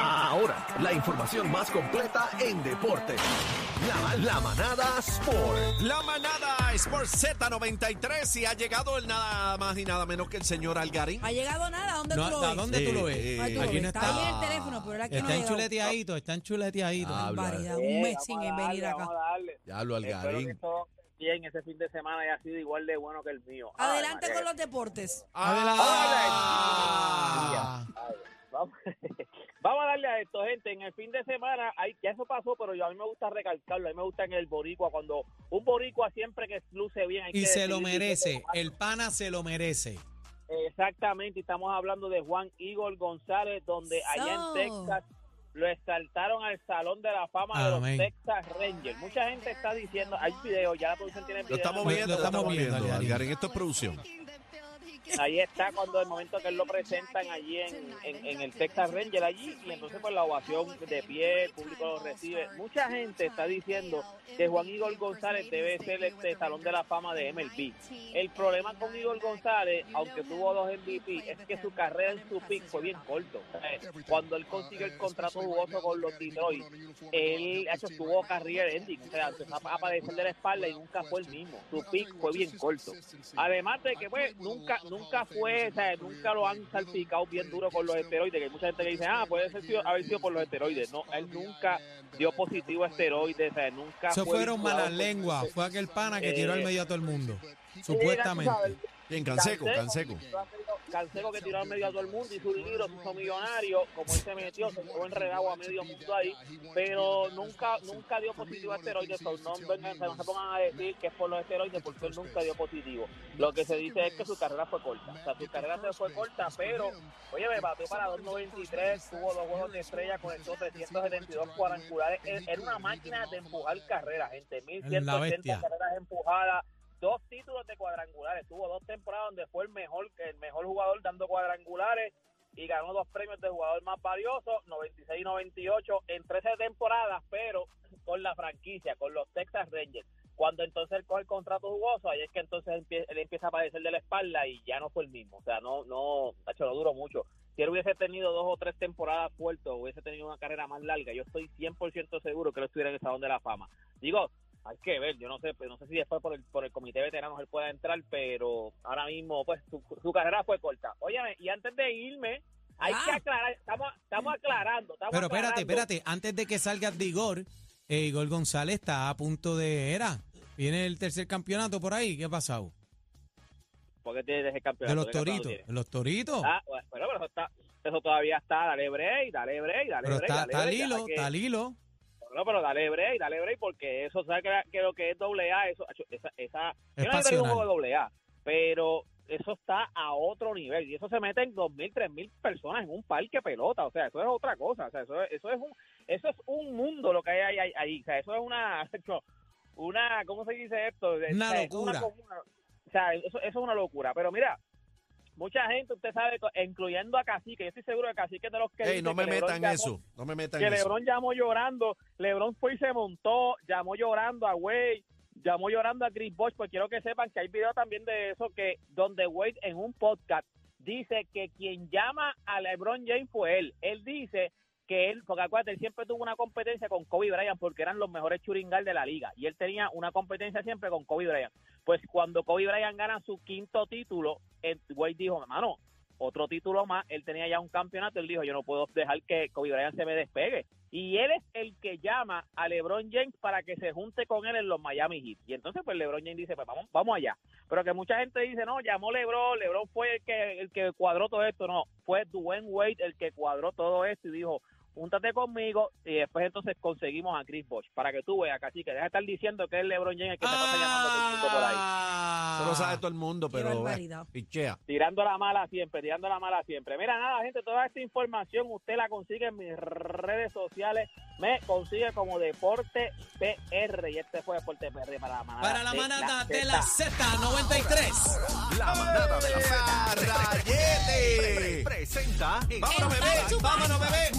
Ahora, la información más completa en deporte. La, la manada Sport. La manada Sports Z93 y ha llegado el nada más y nada menos que el señor Algarín. Ha llegado nada, ¿a dónde No, tú lo ¿A ves? dónde tú lo ves? Eh, tú lo Aquí ves. no está está. ahí en el teléfono, pero era que no Está ha llegado. enchuleteadito, está enchuleteadito. Ah, Barbaridad, Eh, un mes sin a venir acá. Vamos a darle. Ya lo Algarín. bien ese fin de semana haya sido igual de bueno que el mío. Adelante con los deportes. Ah. Esto, gente. En el fin de semana, hay, ya eso pasó, pero yo a mí me gusta recalcarlo. A mí me gusta en el boricua, cuando un boricua siempre que luce bien. hay Y que se lo merece, el pana se lo merece. Exactamente, estamos hablando de Juan Igor González, donde allá en. Texas lo exaltaron al Salón de la Fama de los Texas Rangers. Mucha gente está diciendo, hay video, ya la producción tiene Lo video. estamos Lo- viendo, lo lo estamos viendo. Algarín, esto es producción. Ahí está cuando el momento que él lo presentan allí en, en, el Texas Ranger allí y entonces pues la ovación de pie, el público lo recibe. Mucha gente está diciendo que Juan Igor González debe ser este Salón de la Fama de MLB. El problema con Igor González, aunque tuvo dos MVP, es que su carrera en su pick fue bien corto. Cuando él consiguió el contrato jugoso con los Detroit, él ha hecho, tuvo career ending, o sea, empezó a padecer de la espalda y nunca fue el mismo. Su pick fue bien corto. Además de que pues nunca nunca fue, o sea, nunca lo han salpicado bien duro con los esteroides, que hay mucha gente que dice, ah, puede ser sido- haber sido por los esteroides. No, él nunca dio positivo a esteroides, o sea, nunca Eso fue fueron malas lenguas. Fue aquel pana que tiró al Eh, medio a todo el mundo. Supuestamente. Bien, Canseco, Canseco. Canseco que tiró al medio a todo el mundo y su libro se hizo millonario, como él se metió, se fue enredado a medio mundo ahí, pero nunca nunca dio positivo a esteroides, so no, vengan, no se pongan a decir que es por los esteroides porque él nunca dio positivo. Lo que se dice es que su carrera fue corta, o sea, su carrera se fue corta, pero, oye, me batió para 2.93, tuvo dos juegos de estrella, conectó 372 cuadrangulares, era una máquina de empujar carreras, gente, La 1.180 bestia. carreras empujadas, dos títulos de cuadrangulares. Tuvo dos temporadas donde fue el mejor, el mejor jugador dando cuadrangulares y ganó dos premios de jugador más valioso, 96 y 98 en 13 temporadas, pero con la franquicia, con los Texas Rangers. Cuando entonces él coge el contrato jugoso, ahí es que entonces él empie- él empieza a padecer de la espalda y ya no fue el mismo. O sea, no, no, tacho, no duró mucho. Si él hubiese tenido dos o tres temporadas fuertes, hubiese tenido una carrera más larga, yo estoy 100% seguro que él estuviera en el Salón de la Fama. Digo, hay que ver, yo no sé, pues, no sé si después por el, por el comité de veteranos él pueda entrar, pero ahora mismo, pues, su, su carrera fue corta. Óyeme, y antes de irme, hay Ah. que aclarar, estamos, estamos aclarando, estamos Pero espérate, aclarando. espérate. Antes de que salgas de Igor, eh, Igor González está a punto de. Era. Viene el tercer campeonato por ahí. ¿Qué ha pasado? porque tienes el campeonato? De los ¿Qué toritos. De los toritos. Ah, bueno, pero, pero eso, está, eso todavía está, dale break, dale break, dale Pero break. está, dale está está al hilo. No, pero dale break, dale break, porque eso, ¿sabes que, que lo que es doble A? Eso, esa, esa, Es yo no he un juego de doble A, pero eso está a otro nivel y eso se mete en dos mil, tres mil personas en un parque pelota, o sea, eso es otra cosa, o sea, eso, es- eso es un, eso es un mundo lo que hay ahí, ahí, o sea, eso es una, una, ¿cómo se dice esto? O Una sea, eso es locura. comuna- o sea, eso, eso es una locura, pero mira, mucha gente, usted sabe, incluyendo a Cacique, yo estoy seguro de Cacique de los que Ey, no me que metan llamó- eso. No me metan que eso. LeBron llamó llorando, LeBron fue y se montó, llamó llorando a Wade, llamó llorando a Chris Bosh, pues quiero que sepan que hay video también de eso que donde Wade en un podcast dice que quien llama a LeBron James fue él. Él dice que él, porque acuérdate, él siempre tuvo una competencia con Kobe Bryant porque eran los mejores churingal de la liga y él tenía una competencia siempre con Kobe Bryant. Pues cuando Kobe Bryant gana su quinto título, Wade dijo, hermano, otro título más, él tenía ya un campeonato, él dijo, yo no puedo dejar que Kobe Bryant se me despegue. Y él es el que llama a LeBron James para que se junte con él en los Miami Heat. Y entonces pues LeBron James dice, pues vamos, vamos allá. Pero que mucha gente dice, no, llamó LeBron, LeBron fue el que, el que cuadró todo esto. No, fue Dwayne Wade el que cuadró todo esto y dijo, júntate conmigo y después entonces conseguimos a Chris Bosh para que tú veas, casi que deja de estar diciendo que es LeBron James el que se pasa llamando a todo el mundo por ahí. Ah. Eso lo sabe todo el mundo, pero. eh, pichea. Tirando la mala siempre, tirando la mala siempre. Mira, nada, gente, toda esta información usted la consigue en mis redes sociales. Me consigue como Deporte PR. Y este fue Deporte PR para la manada. Para la de manada de la Zeta. Z93. La manada de la Z. ¡Rayete! Presenta. ¡Vámonos, bebé! ¡Vámonos, bebé!